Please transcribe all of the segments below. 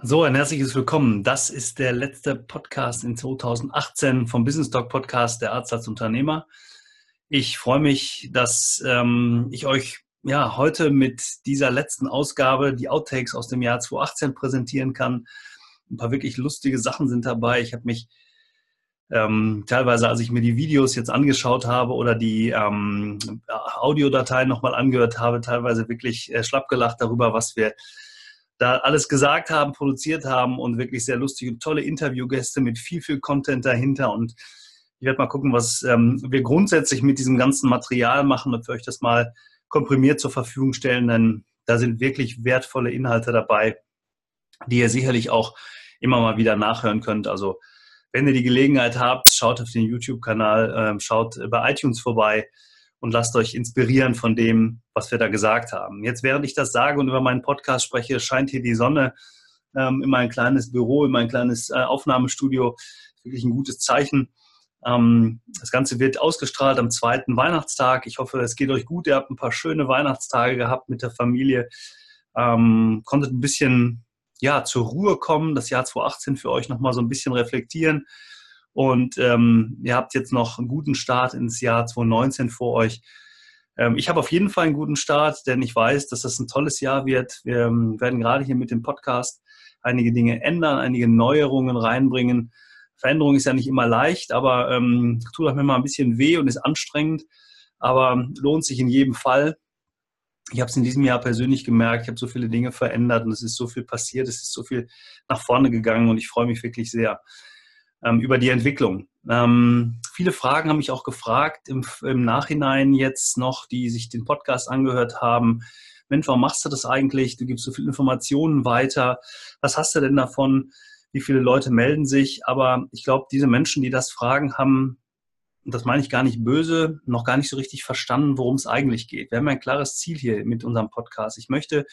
So, ein herzliches Willkommen. Das ist der letzte Podcast in 2018 vom Business Talk Podcast der Arzt als Unternehmer. Ich freue mich, dass ähm, ich euch ja heute mit dieser letzten Ausgabe die Outtakes aus dem Jahr 2018 präsentieren kann. Ein paar wirklich lustige Sachen sind dabei. Ich habe mich ähm, teilweise, als ich mir die Videos jetzt angeschaut habe oder die ähm, Audiodateien nochmal angehört habe, teilweise wirklich äh, schlapp gelacht darüber, was wir da alles gesagt haben, produziert haben und wirklich sehr lustige und tolle Interviewgäste mit viel, viel Content dahinter. Und ich werde mal gucken, was ähm, wir grundsätzlich mit diesem ganzen Material machen und für euch das mal komprimiert zur Verfügung stellen, denn da sind wirklich wertvolle Inhalte dabei, die ihr sicherlich auch immer mal wieder nachhören könnt. Also wenn ihr die Gelegenheit habt, schaut auf den YouTube-Kanal, äh, schaut bei iTunes vorbei und lasst euch inspirieren von dem, was wir da gesagt haben. Jetzt, während ich das sage und über meinen Podcast spreche, scheint hier die Sonne ähm, in mein kleines Büro, in mein kleines äh, Aufnahmestudio. Wirklich ein gutes Zeichen. Ähm, das Ganze wird ausgestrahlt am zweiten Weihnachtstag. Ich hoffe, es geht euch gut. Ihr habt ein paar schöne Weihnachtstage gehabt mit der Familie. Ähm, konntet ein bisschen ja, zur Ruhe kommen, das Jahr 2018 für euch nochmal so ein bisschen reflektieren und ähm, ihr habt jetzt noch einen guten Start ins Jahr 2019 vor euch. Ähm, ich habe auf jeden Fall einen guten Start, denn ich weiß, dass das ein tolles Jahr wird. Wir ähm, werden gerade hier mit dem Podcast einige Dinge ändern, einige Neuerungen reinbringen. Veränderung ist ja nicht immer leicht, aber ähm, tut auch mir mal ein bisschen weh und ist anstrengend, aber lohnt sich in jedem Fall. Ich habe es in diesem Jahr persönlich gemerkt, ich habe so viele Dinge verändert und es ist so viel passiert, es ist so viel nach vorne gegangen und ich freue mich wirklich sehr ähm, über die Entwicklung. Ähm, viele Fragen haben mich auch gefragt im, im, Nachhinein jetzt noch, die sich den Podcast angehört haben. Mensch, warum machst du das eigentlich? Du gibst so viele Informationen weiter. Was hast du denn davon? Wie viele Leute melden sich? Aber ich glaube, diese Menschen, die das fragen, haben, und das meine ich gar nicht böse, noch gar nicht so richtig verstanden, worum es eigentlich geht. Wir haben ein klares Ziel hier mit unserem Podcast. Ich möchte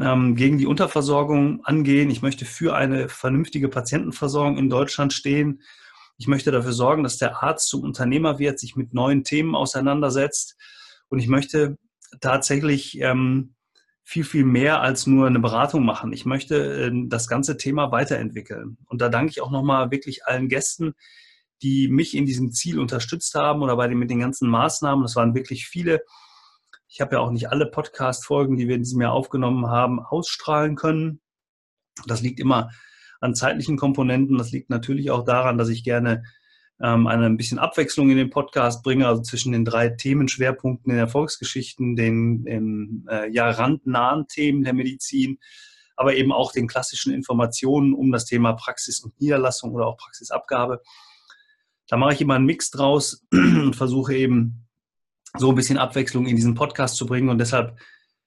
ähm, gegen die Unterversorgung angehen. Ich möchte für eine vernünftige Patientenversorgung in Deutschland stehen. Ich möchte dafür sorgen, dass der Arzt zum Unternehmer wird, sich mit neuen Themen auseinandersetzt. Und ich möchte tatsächlich ähm, viel, viel mehr als nur eine Beratung machen. Ich möchte äh, das ganze Thema weiterentwickeln. Und da danke ich auch nochmal wirklich allen Gästen, die mich in diesem Ziel unterstützt haben oder bei den, mit den ganzen Maßnahmen. Das waren wirklich viele ich habe ja auch nicht alle Podcast-Folgen, die wir in diesem Jahr aufgenommen haben, ausstrahlen können. Das liegt immer an zeitlichen Komponenten. Das liegt natürlich auch daran, dass ich gerne ähm, eine ein bisschen Abwechslung in den Podcast bringe, also zwischen den drei Themenschwerpunkten in Erfolgsgeschichten, den, den äh, ja randnahen Themen der Medizin, aber eben auch den klassischen Informationen um das Thema Praxis und Niederlassung oder auch Praxisabgabe. Da mache ich immer einen Mix draus und versuche eben so ein bisschen Abwechslung in diesen Podcast zu bringen. Und deshalb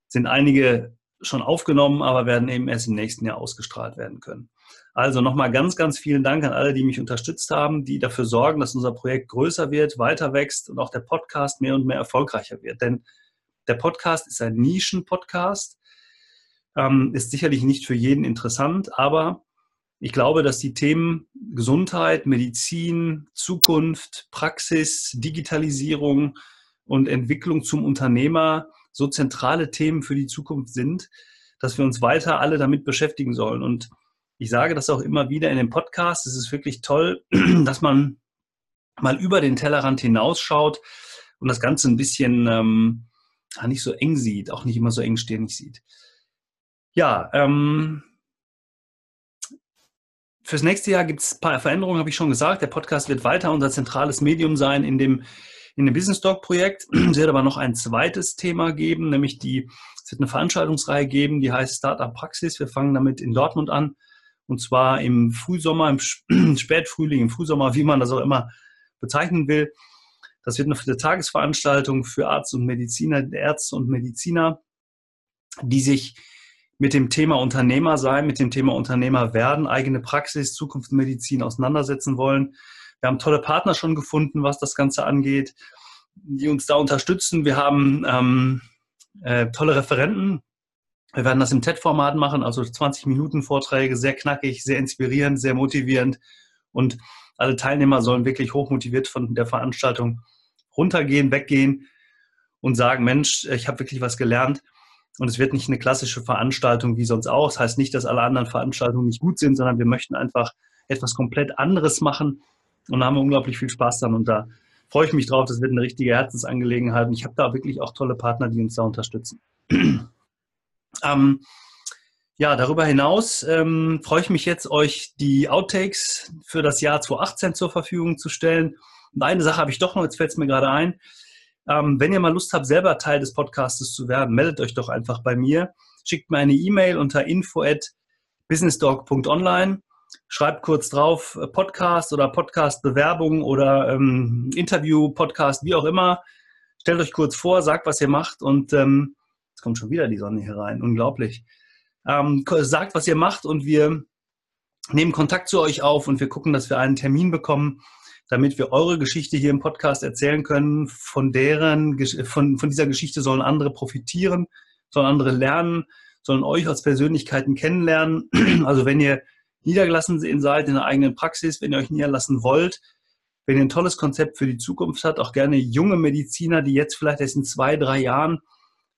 sind einige schon aufgenommen, aber werden eben erst im nächsten Jahr ausgestrahlt werden können. Also nochmal ganz, ganz vielen Dank an alle, die mich unterstützt haben, die dafür sorgen, dass unser Projekt größer wird, weiter wächst und auch der Podcast mehr und mehr erfolgreicher wird. Denn der Podcast ist ein Nischen-Podcast, ähm, ist sicherlich nicht für jeden interessant, aber ich glaube, dass die Themen Gesundheit, Medizin, Zukunft, Praxis, Digitalisierung, und Entwicklung zum Unternehmer so zentrale Themen für die Zukunft sind, dass wir uns weiter alle damit beschäftigen sollen. Und ich sage das auch immer wieder in dem Podcast. Es ist wirklich toll, dass man mal über den Tellerrand hinausschaut und das Ganze ein bisschen ähm, nicht so eng sieht, auch nicht immer so engstirnig sieht. Ja, ähm, fürs nächste Jahr gibt es ein paar Veränderungen, habe ich schon gesagt. Der Podcast wird weiter unser zentrales Medium sein, in dem in dem Business Talk Projekt. Es wird aber noch ein zweites Thema geben, nämlich die, es wird eine Veranstaltungsreihe geben, die heißt Startup Praxis. Wir fangen damit in Dortmund an. Und zwar im Frühsommer, im Spätfrühling, im Frühsommer, wie man das auch immer bezeichnen will. Das wird eine Tagesveranstaltung für Arzt und Mediziner, Ärzte und Mediziner, die sich mit dem Thema Unternehmer sein, mit dem Thema Unternehmer werden, eigene Praxis, Zukunftsmedizin auseinandersetzen wollen. Wir haben tolle Partner schon gefunden, was das Ganze angeht, die uns da unterstützen. Wir haben ähm, äh, tolle Referenten. Wir werden das im TED-Format machen, also 20 Minuten Vorträge, sehr knackig, sehr inspirierend, sehr motivierend. Und alle Teilnehmer sollen wirklich hochmotiviert von der Veranstaltung runtergehen, weggehen und sagen, Mensch, ich habe wirklich was gelernt. Und es wird nicht eine klassische Veranstaltung wie sonst auch. Das heißt nicht, dass alle anderen Veranstaltungen nicht gut sind, sondern wir möchten einfach etwas komplett anderes machen und haben wir unglaublich viel Spaß dran. Und da freue ich mich drauf. Das wird eine richtige Herzensangelegenheit. Und ich habe da wirklich auch tolle Partner, die uns da unterstützen. ähm, ja, darüber hinaus ähm, freue ich mich jetzt, euch die Outtakes für das Jahr 2018 zur Verfügung zu stellen. Und eine Sache habe ich doch noch, jetzt fällt es mir gerade ein. Ähm, wenn ihr mal Lust habt, selber Teil des Podcastes zu werden, meldet euch doch einfach bei mir. Schickt mir eine E-Mail unter info at businessdog.online. Schreibt kurz drauf äh, Podcast oder Podcast-Bewerbung oder ähm, Interview-Podcast, wie auch immer. Stellt euch kurz vor, sagt, was ihr macht und ähm, jetzt kommt schon wieder die Sonne hier rein. Unglaublich. Ähm, sagt, was ihr macht und wir nehmen Kontakt zu euch auf und wir gucken, dass wir einen Termin bekommen, damit wir eure Geschichte hier im Podcast erzählen können. Von deren, von, von dieser Geschichte sollen andere profitieren, sollen andere lernen, sollen euch als Persönlichkeiten kennenlernen. Also wenn ihr niedergelassen seid in der eigenen Praxis, wenn ihr euch niederlassen wollt, wenn ihr ein tolles Konzept für die Zukunft habt, auch gerne junge Mediziner, die jetzt vielleicht erst in zwei, drei Jahren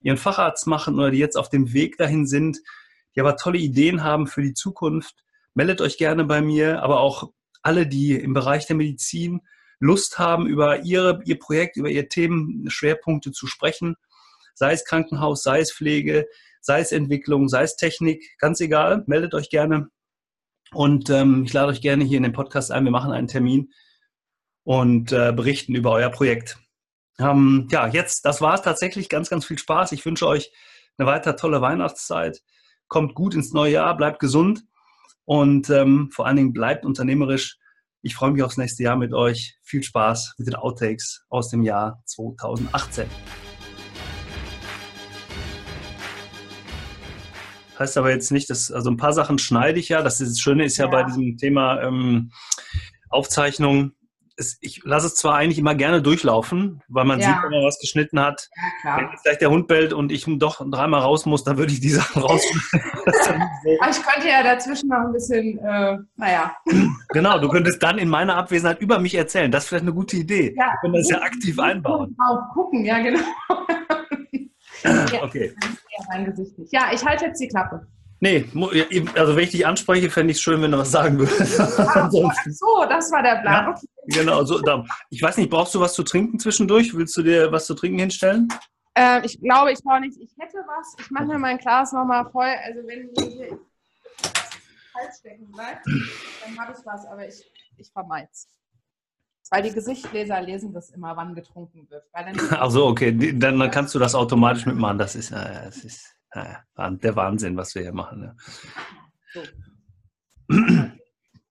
ihren Facharzt machen oder die jetzt auf dem Weg dahin sind, die aber tolle Ideen haben für die Zukunft, meldet euch gerne bei mir, aber auch alle, die im Bereich der Medizin Lust haben, über ihre, ihr Projekt, über ihr Themenschwerpunkte zu sprechen, sei es Krankenhaus, sei es Pflege, sei es Entwicklung, sei es Technik, ganz egal, meldet euch gerne. Und ähm, ich lade euch gerne hier in den Podcast ein. Wir machen einen Termin und äh, berichten über euer Projekt. Ähm, ja, jetzt, das war es tatsächlich. Ganz, ganz viel Spaß. Ich wünsche euch eine weiter tolle Weihnachtszeit kommt gut ins neue Jahr, bleibt gesund und ähm, vor allen Dingen bleibt unternehmerisch. Ich freue mich aufs nächste Jahr mit euch. Viel Spaß mit den Outtakes aus dem Jahr 2018. Heißt aber jetzt nicht, dass, also ein paar Sachen schneide ich ja. Das, ist, das Schöne ist ja, ja. bei diesem Thema ähm, Aufzeichnung, es, ich lasse es zwar eigentlich immer gerne durchlaufen, weil man ja. sieht, wenn man was geschnitten hat. Ja, wenn vielleicht der Hund bellt und ich doch dreimal raus muss, dann würde ich die Sachen rausschneiden. ich könnte ja dazwischen noch ein bisschen, äh, naja. Genau, du könntest dann in meiner Abwesenheit über mich erzählen. Das ist vielleicht eine gute Idee. Ja, wir können das ja aktiv einbauen. Drauf gucken, ja genau. okay. Ja, ich halte jetzt die Klappe. Nee, also wenn ich dich anspreche, fände ich es schön, wenn du was sagen würdest. Ah, so, das war der Plan. Ja, genau, so, ich weiß nicht, brauchst du was zu trinken zwischendurch? Willst du dir was zu trinken hinstellen? Äh, ich glaube, ich brauche nicht. Ich hätte was. Ich mache mir mein Glas nochmal voll. Also wenn hier Hals stecken bleibt, dann habe ich was, aber ich, ich vermeide es. Weil die Gesichtsleser lesen das immer, wann getrunken wird. Ach so, okay. Dann, dann kannst du das automatisch mitmachen. Das ist, äh, das ist der Wahnsinn, was wir hier machen. Ja. So.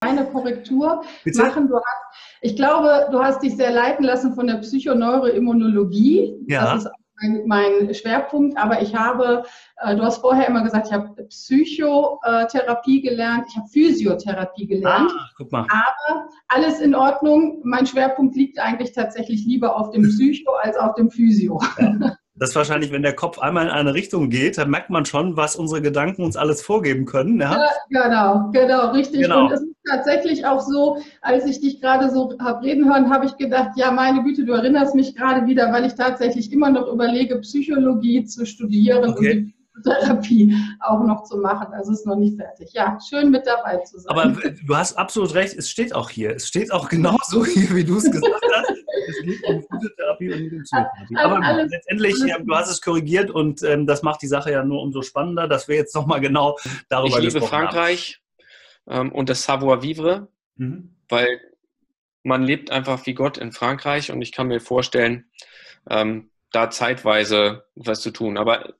Eine Korrektur Bitte? machen. Du hast, ich glaube, du hast dich sehr leiten lassen von der Psychoneuroimmunologie. Ja. Das ist mein, mein Schwerpunkt. Aber ich habe, äh, du hast vorher immer gesagt, ich habe Psychotherapie gelernt, ich habe Physiotherapie gelernt. Ah, guck mal. Aber alles in Ordnung. Mein Schwerpunkt liegt eigentlich tatsächlich lieber auf dem Psycho als auf dem Physio. Ja. Das ist wahrscheinlich, wenn der Kopf einmal in eine Richtung geht, dann merkt man schon, was unsere Gedanken uns alles vorgeben können. Ja, ja genau, genau, richtig. Genau. Und es ist tatsächlich auch so, als ich dich gerade so habe reden hören, habe ich gedacht, ja, meine Güte, du erinnerst mich gerade wieder, weil ich tatsächlich immer noch überlege, Psychologie zu studieren okay. und Therapie auch noch zu machen. Also ist noch nicht fertig. Ja, schön mit dabei zu sein. Aber du hast absolut recht, es steht auch hier. Es steht auch genau so hier, wie du es gesagt hast. Es geht um Physiotherapie und um Psychotherapie. Aber alles, letztendlich, alles du hast es korrigiert und ähm, das macht die Sache ja nur umso spannender, dass wir jetzt nochmal genau darüber ich liebe Frankreich ähm, und das Savoir-vivre, mhm. weil man lebt einfach wie Gott in Frankreich und ich kann mir vorstellen, ähm, da zeitweise was zu tun. Aber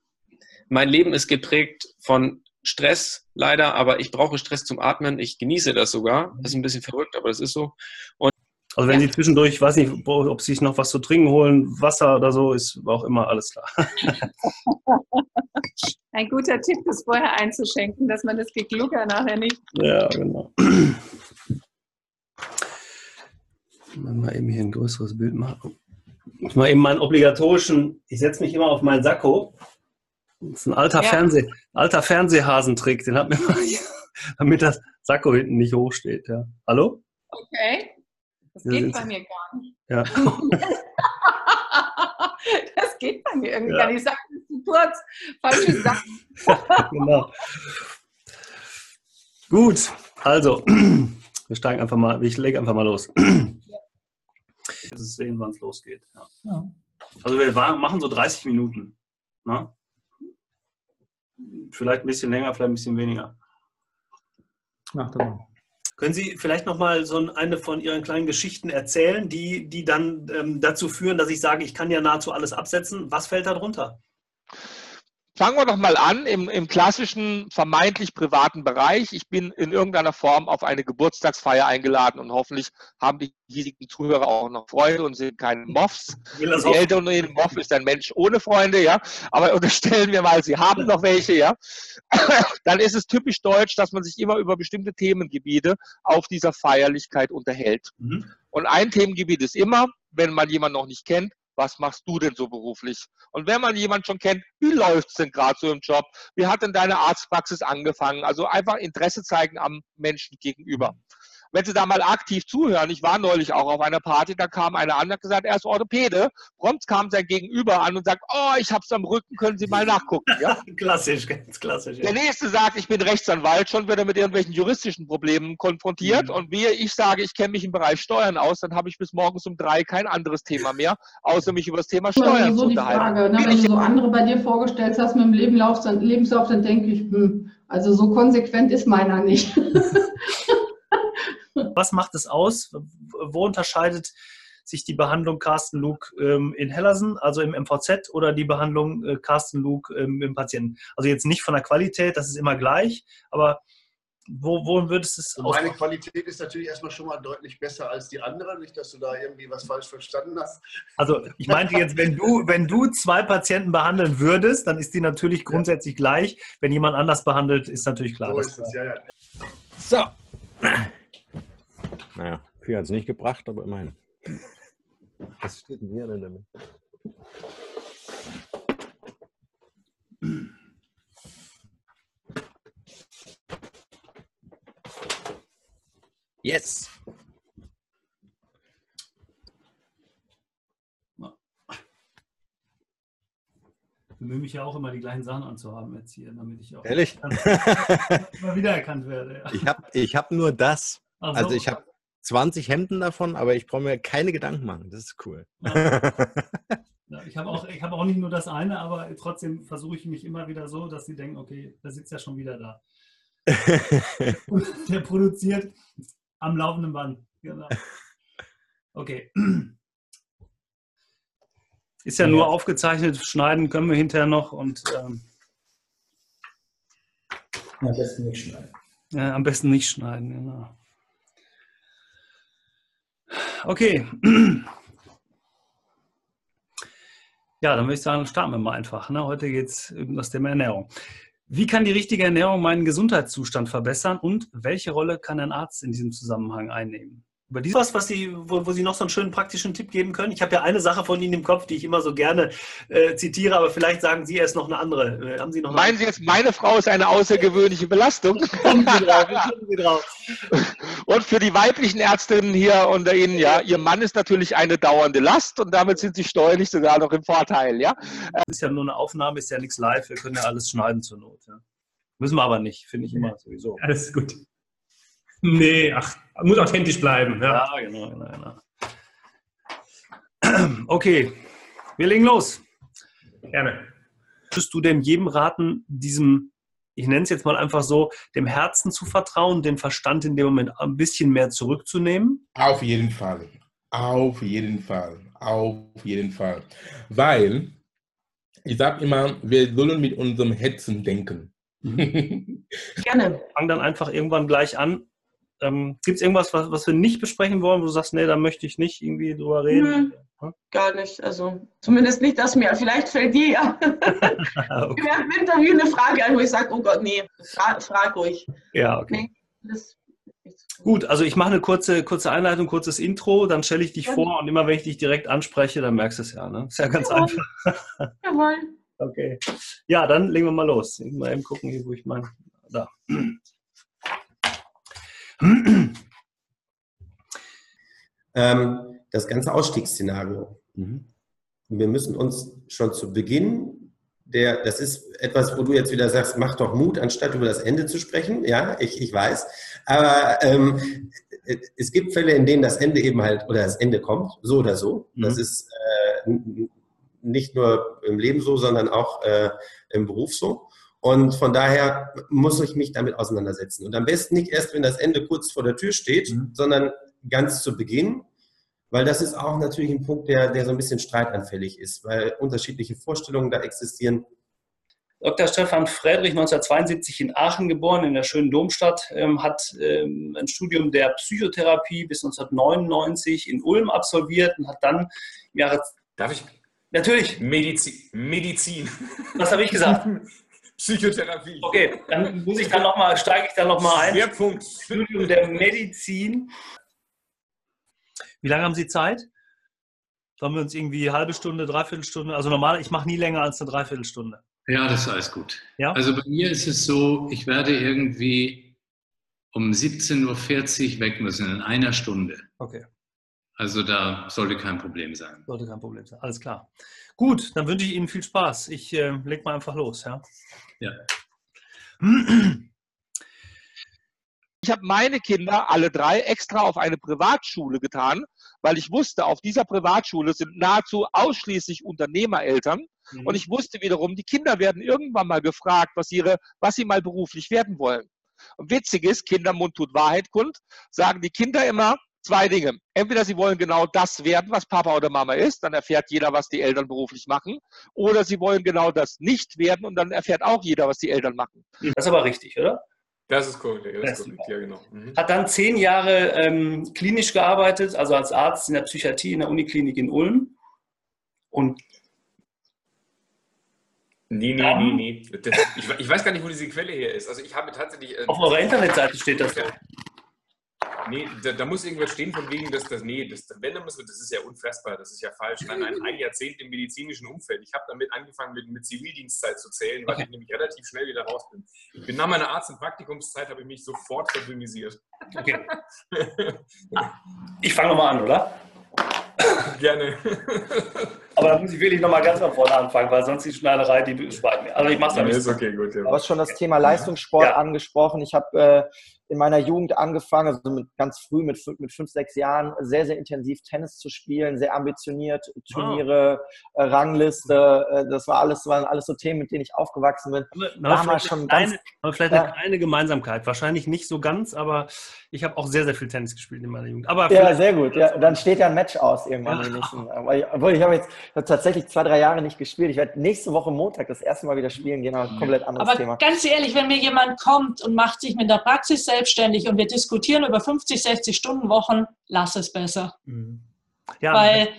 mein Leben ist geprägt von Stress, leider, aber ich brauche Stress zum Atmen. Ich genieße das sogar. Das ist ein bisschen verrückt, aber das ist so. Und also wenn ja. Sie zwischendurch, ich weiß nicht, ob Sie sich noch was zu trinken holen, Wasser oder so, ist auch immer alles klar. Ein guter Tipp ist vorher einzuschenken, dass man das Geglucker nachher nicht. Ja, genau. Mal eben hier ein größeres Bild machen. Ich mal eben meinen obligatorischen, ich setze mich immer auf meinen Sakko das ist ein alter, ja. Fernseh, alter Fernsehhasentrick, den hat mir mal hier, damit das Sakko hinten nicht hochsteht. Ja. Hallo? Okay. Das geht bei mir gar nicht. Ja. das geht bei mir irgendwie ja. gar nicht. Ich sage, du kurz, falsche Sachen. genau. Gut, also, wir steigen einfach mal, ich lege einfach mal los. Jetzt sehen, wann es losgeht. Also wir machen so 30 Minuten. Ne? Vielleicht ein bisschen länger, vielleicht ein bisschen weniger. Ach, Können Sie vielleicht noch mal so eine von Ihren kleinen Geschichten erzählen, die, die dann ähm, dazu führen, dass ich sage, ich kann ja nahezu alles absetzen? Was fällt da drunter? Fangen wir doch mal an im, im klassischen, vermeintlich privaten Bereich. Ich bin in irgendeiner Form auf eine Geburtstagsfeier eingeladen und hoffentlich haben die hiesigen Zuhörer auch noch Freunde und sind keine Moffs. Die Älteren reden, Moff ist ein Mensch ohne Freunde, ja. Aber unterstellen wir mal, sie haben noch welche, ja. Dann ist es typisch deutsch, dass man sich immer über bestimmte Themengebiete auf dieser Feierlichkeit unterhält. Mhm. Und ein Themengebiet ist immer, wenn man jemanden noch nicht kennt, was machst du denn so beruflich? Und wenn man jemanden schon kennt, wie läuft es denn gerade so im Job? Wie hat denn deine Arztpraxis angefangen? Also einfach Interesse zeigen am Menschen gegenüber wenn Sie da mal aktiv zuhören, ich war neulich auch auf einer Party, da kam einer an und hat gesagt, er ist Orthopäde. Prompt kam sein Gegenüber an und sagt, oh, ich hab's am Rücken, können Sie mal nachgucken. Ja? klassisch, ganz klassisch. Ja. Der nächste sagt, ich bin Rechtsanwalt, schon wird er mit irgendwelchen juristischen Problemen konfrontiert. Mhm. Und wie ich sage, ich kenne mich im Bereich Steuern aus, dann habe ich bis morgens um drei kein anderes Thema mehr, außer mich über das Thema Steuern so zu unterhalten. Frage, ne? Wenn du so andere bei dir vorgestellt hast mit dem Lebenslauf, dann, Lebenslauf, dann denke ich, hm, also so konsequent ist meiner nicht. Was macht es aus? Wo unterscheidet sich die Behandlung Carsten Luke ähm, in Hellersen, also im MVZ, oder die Behandlung äh, Carsten Luke ähm, im Patienten? Also jetzt nicht von der Qualität, das ist immer gleich, aber wo, wo würdest du es also Meine Qualität ist natürlich erstmal schon mal deutlich besser als die andere, nicht, dass du da irgendwie was falsch verstanden hast. Also ich meinte jetzt, wenn du, wenn du zwei Patienten behandeln würdest, dann ist die natürlich grundsätzlich ja. gleich. Wenn jemand anders behandelt, ist natürlich klar. So ist es, ja, ja. So. Naja, viel hat es nicht gebracht, aber immerhin. Was steht denn hier denn damit? Yes! Ich bemühe mich ja auch immer, die gleichen Sachen anzuhaben jetzt hier, damit ich auch Ehrlich? immer wiedererkannt werde. Ja. Ich habe ich hab nur das. So. Also ich habe 20 Hemden davon, aber ich brauche mir keine Gedanken machen. Das ist cool. Ja. ich habe auch, hab auch nicht nur das eine, aber trotzdem versuche ich mich immer wieder so, dass sie denken, okay, der sitzt ja schon wieder da. der produziert am laufenden Band. Genau. Okay. Ist ja, ja nur aufgezeichnet, schneiden können wir hinterher noch und ähm, am besten nicht schneiden. Ja, am besten nicht schneiden, genau. Okay. Ja, dann würde ich sagen, starten wir mal einfach. Ne? Heute geht es um das Thema Ernährung. Wie kann die richtige Ernährung meinen Gesundheitszustand verbessern und welche Rolle kann ein Arzt in diesem Zusammenhang einnehmen? Über dieses was, was Sie, wo, wo, Sie noch so einen schönen praktischen Tipp geben können? Ich habe ja eine Sache von Ihnen im Kopf, die ich immer so gerne äh, zitiere, aber vielleicht sagen Sie erst noch eine andere. Äh, haben Sie noch Meinen Sie jetzt, meine Frau ist eine außergewöhnliche Belastung? Kommen Sie drauf, kommen Sie drauf. Und für die weiblichen Ärztinnen hier unter Ihnen, ja, Ihr Mann ist natürlich eine dauernde Last und damit sind Sie steuerlich sogar noch im Vorteil, ja? Das ist ja nur eine Aufnahme, ist ja nichts live, wir können ja alles schneiden zur Not. Ja. Müssen wir aber nicht, finde ich immer sowieso. Alles gut. Nee, ach, muss authentisch bleiben. Ja, ja genau, genau, genau. Okay, wir legen los. Gerne. Würdest du denn jedem raten, diesem, ich nenne es jetzt mal einfach so, dem Herzen zu vertrauen, den Verstand in dem Moment ein bisschen mehr zurückzunehmen? Auf jeden Fall. Auf jeden Fall. Auf jeden Fall. Weil, ich sage immer, wir sollen mit unserem Herzen denken. Mhm. Gerne. Fang dann einfach irgendwann gleich an, ähm, Gibt es irgendwas, was, was wir nicht besprechen wollen, wo du sagst, nee, da möchte ich nicht irgendwie drüber reden? Hm, Gar nicht. Also zumindest nicht das mir. Vielleicht fällt dir ja okay. während dem Interview eine Frage ein, wo ich sage, oh Gott, nee, fra frag ruhig. Ja, okay. Nee, Gut, also ich mache eine kurze, kurze Einleitung, kurzes Intro, dann stelle ich dich ja. vor und immer wenn ich dich direkt anspreche, dann merkst du es ja. Ne? Ist ja ganz Jawohl. einfach. Jawohl. Okay. Ja, dann legen wir mal los. Mal eben gucken, hier, wo ich meine. Da. Ähm, das ganze Ausstiegsszenario. Mhm. Wir müssen uns schon zu Beginn der, das ist etwas, wo du jetzt wieder sagst, mach doch Mut, anstatt über das Ende zu sprechen. Ja, ich, ich weiß. Aber ähm, es gibt Fälle, in denen das Ende eben halt, oder das Ende kommt, so oder so. Mhm. Das ist äh, nicht nur im Leben so, sondern auch äh, im Beruf so. Und von daher muss ich mich damit auseinandersetzen. Und am besten nicht erst, wenn das Ende kurz vor der Tür steht, mhm. sondern ganz zu Beginn, weil das ist auch natürlich ein Punkt, der, der so ein bisschen streitanfällig ist, weil unterschiedliche Vorstellungen da existieren. Dr. Stefan Friedrich, 1972 in Aachen geboren, in der schönen Domstadt, ähm, hat ähm, ein Studium der Psychotherapie bis 1999 in Ulm absolviert und hat dann im Jahre. Darf ich? Natürlich. Medizin. Medizin. Was habe ich gesagt? Psychotherapie. Okay, dann muss ich dann noch mal, steige ich dann nochmal ein. Schwerpunkt. Studium der Medizin. Wie lange haben Sie Zeit? Sollen wir uns irgendwie halbe Stunde, dreiviertel Stunde? Also normal, ich mache nie länger als eine Dreiviertelstunde. Ja, das ist alles gut. Ja? Also bei mir ist es so, ich werde irgendwie um 17.40 Uhr weg müssen, in einer Stunde. Okay. Also da sollte kein Problem sein. Sollte kein Problem sein, alles klar. Gut, dann wünsche ich Ihnen viel Spaß. Ich äh, leg mal einfach los. Ja. ja. Ich habe meine Kinder alle drei extra auf eine Privatschule getan, weil ich wusste, auf dieser Privatschule sind nahezu ausschließlich Unternehmereltern. Mhm. Und ich wusste wiederum, die Kinder werden irgendwann mal gefragt, was, ihre, was sie mal beruflich werden wollen. Und witzig ist, Kindermund tut Wahrheit kund, sagen die Kinder immer, zwei Dinge. Entweder sie wollen genau das werden, was Papa oder Mama ist, dann erfährt jeder, was die Eltern beruflich machen. Oder sie wollen genau das nicht werden und dann erfährt auch jeder, was die Eltern machen. Das ist aber richtig, oder? Das ist korrekt, das ist korrekt, ja genau. Mhm. Hat dann zehn Jahre ähm, klinisch gearbeitet, also als Arzt in der Psychiatrie in der Uniklinik in Ulm. Und Nee, nee, nee, nee. Das, ich, ich, weiß gar nicht, wo diese Quelle hier ist. Also ich habe tatsächlich. Äh, Auf eurer Internetseite steht das so. Nee, da, da, muss irgendwas stehen von wegen, dass das, nee, das, wenn, dann müssen das ist ja unfassbar, das ist ja falsch. Nein, ein, ein Jahrzehnt im medizinischen Umfeld. Ich habe damit angefangen, mit, mit Zivildienstzeit zu zählen, weil ich nämlich relativ schnell wieder raus bin. Ich bin nach meiner Arzt- und Praktikumszeit habe ich mich sofort verdünnisiert. Okay. Ich fange nochmal an, oder? Gerne. Aber da muss ich wirklich nochmal ganz von vorne anfangen, weil sonst die Schneiderei, die spart mir. Also ich mache es ja nicht. Ist okay, gut. Ja. Du hast schon das Thema Leistungssport ja. angesprochen. Ich habe äh, in meiner Jugend angefangen, also mit, ganz früh mit, mit fünf, sechs Jahren, sehr, sehr intensiv Tennis zu spielen, sehr ambitioniert, Turniere, oh. Rangliste, äh, das war alles, waren alles so Themen, mit denen ich aufgewachsen bin. Aber, Damals schon ganz, aber vielleicht eine kleine Gemeinsamkeit, wahrscheinlich nicht so ganz, aber ich habe auch sehr, sehr viel Tennis gespielt in meiner Jugend. Aber ja, sehr gut. Ja, dann steht ja ein Match aus irgendwann. Ja. Obwohl ich habe jetzt tatsächlich zwei, drei Jahre nicht gespielt. Ich werde nächste Woche Montag das erste Mal wieder spielen gehen, aber komplett anderes aber Thema. Ganz ehrlich, wenn mir jemand kommt und macht sich mit der Praxis selbst selbstständig und wir diskutieren über 50, 60 Stunden Wochen, lass es besser. Mhm. Ja, Weil,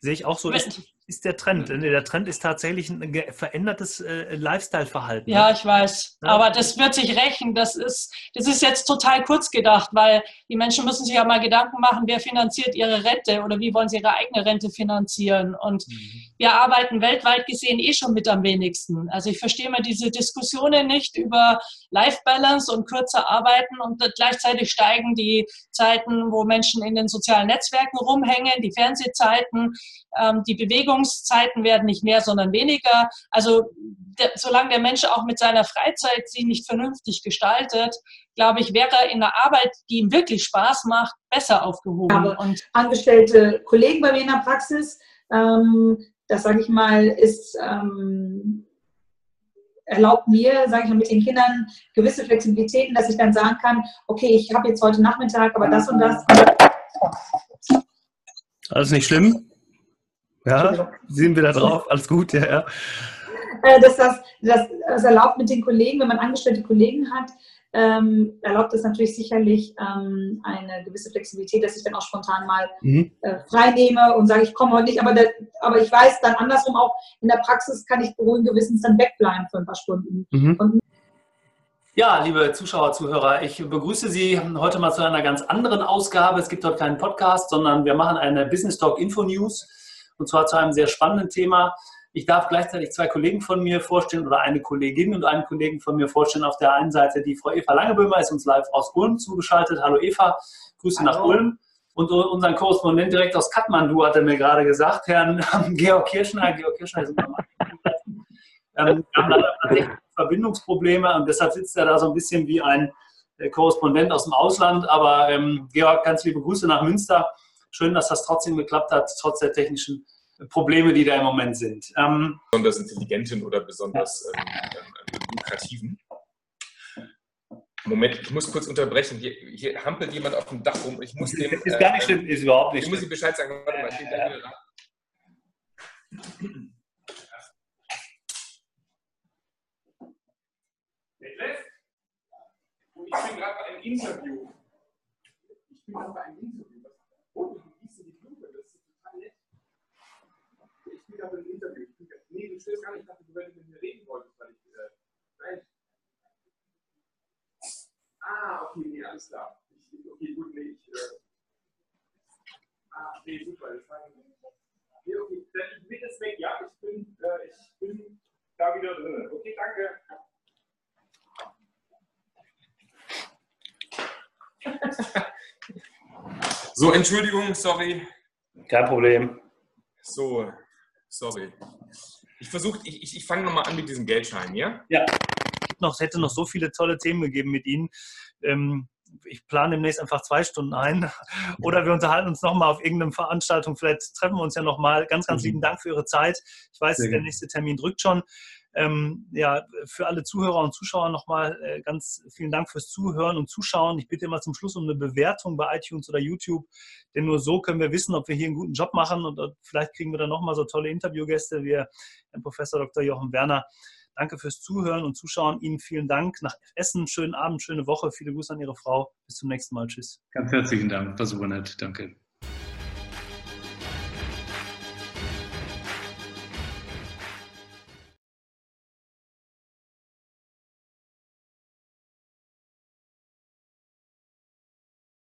sehe ich auch so. Ist, ist der Trend. Mhm. Der Trend ist tatsächlich ein verändertes äh, Lifestyle-Verhalten. Ja, ne? ich weiß. Ja. Aber das wird sich rächen. Das ist, das ist jetzt total kurz gedacht, weil die Menschen müssen sich ja mal Gedanken machen, wer finanziert ihre Rente oder wie wollen sie ihre eigene Rente finanzieren. Und mhm. wir arbeiten weltweit gesehen eh schon mit am wenigsten. Also ich verstehe mal diese Diskussionen nicht über Life-Balance und kürzer arbeiten und gleichzeitig steigen die Zeiten, wo Menschen in den sozialen Netzwerken rumhängen, die Fernsehzeiten, ähm, die Bewegungszeiten werden nicht mehr, sondern weniger. Also der, solange der Mensch auch mit seiner Freizeit sie nicht vernünftig gestaltet, glaube ich, wäre er in einer Arbeit, die ihm wirklich Spaß macht, besser aufgehoben. Und angestellte Kollegen bei mir in der Praxis, ähm, das sage ich mal, ist ähm, erlaubt mir, sage ich mal, mit den Kindern gewisse Flexibilitäten, dass ich dann sagen kann, okay, ich habe jetzt heute Nachmittag, aber das und das. Alles nicht schlimm? Ja, sehen wir da drauf, alles gut, ja, ja. Äh, dass das, das, das erlaubt mit den Kollegen, wenn man angestellte Kollegen hat, ähm, erlaubt es natürlich sicherlich ähm, eine gewisse Flexibilität, dass ich dann auch spontan mal mhm. äh, frei und sage, ich komme heute nicht. Aber, der, aber ich weiß dann andersrum auch, in der Praxis kann ich beruhigen Gewissens dann wegbleiben für ein paar Stunden. Mhm. ja, liebe Zuschauer, Zuhörer, ich begrüße Sie heute mal zu einer ganz anderen Ausgabe. Es gibt heute keinen Podcast, sondern wir machen eine Business Talk Info News und zwar zu einem sehr spannenden Thema. Ich darf gleichzeitig zwei Kollegen von mir vorstellen oder eine Kollegin und einen Kollegen von mir vorstellen. Auf der einen Seite die Frau Eva Langeböhmer ist uns live aus Ulm zugeschaltet. Hallo Eva, Grüße Hallo. nach Ulm. Und unseren Korrespondent direkt aus Kathmandu hat er mir gerade gesagt, Herrn Georg Kirschner. Georg Kirschner ist unser Ähm, wir haben leider Verbindungsprobleme und deshalb sitzt er da so ein bisschen wie ein äh, Korrespondent aus dem Ausland. Aber ähm, Georg, ganz liebe Grüße nach Münster. Schön, dass das trotzdem geklappt hat, trotz der technischen Probleme, die da im Moment sind. Ähm, besonders intelligenten oder besonders ähm, ähm, lukrativen. Moment, ich muss kurz unterbrechen. Hier, hier, hampelt jemand auf dem Dach rum. Ich muss dem. Ist gar nicht äh, schlimm, ist überhaupt nicht Ich muss ihm Bescheid sagen. Warte mal, ich bin gleich wieder Ich bin gerade bei einem Interview. Ich bin gerade bei einem Interview. Oh, du gießt in die Blume. Das ist total nett. Ich bei einem Interview. Nee, du stehst gar nicht. Ich dachte, du mit mir reden wolltest, weil ich. Äh, nein. Ah, okay, nee, alles klar. Ich, okay, gut, nee, ich. Äh, ah, nee, super. Das war, nee, okay, dann bin jetzt weg. Ja, ich bin, äh, ich bin da wieder drin. Okay, danke. so, Entschuldigung, sorry. Kein Problem. So, sorry. Ich versuche, ich, ich, ich fange nochmal an mit diesem Geldschein, ja? Ja. Es hätte noch so viele tolle Themen gegeben mit Ihnen. Ähm, ich plane demnächst einfach zwei Stunden ein. Oder wir unterhalten uns nochmal auf irgendeiner Veranstaltung. Vielleicht treffen wir uns ja nochmal. Ganz, ganz mhm. lieben Dank für Ihre Zeit. Ich weiß, der nächste Termin drückt schon. Ähm, ja, für alle Zuhörer und Zuschauer nochmal äh, ganz vielen Dank fürs Zuhören und Zuschauen. Ich bitte immer zum Schluss um eine Bewertung bei iTunes oder YouTube, denn nur so können wir wissen, ob wir hier einen guten Job machen und vielleicht kriegen wir dann nochmal so tolle Interviewgäste wie Herrn Professor Dr. Jochen Werner. Danke fürs Zuhören und Zuschauen. Ihnen vielen Dank. Nach Essen, schönen Abend, schöne Woche. Viele Grüße an Ihre Frau. Bis zum nächsten Mal. Tschüss. Ganz herzlichen Dank. War super nett. Danke.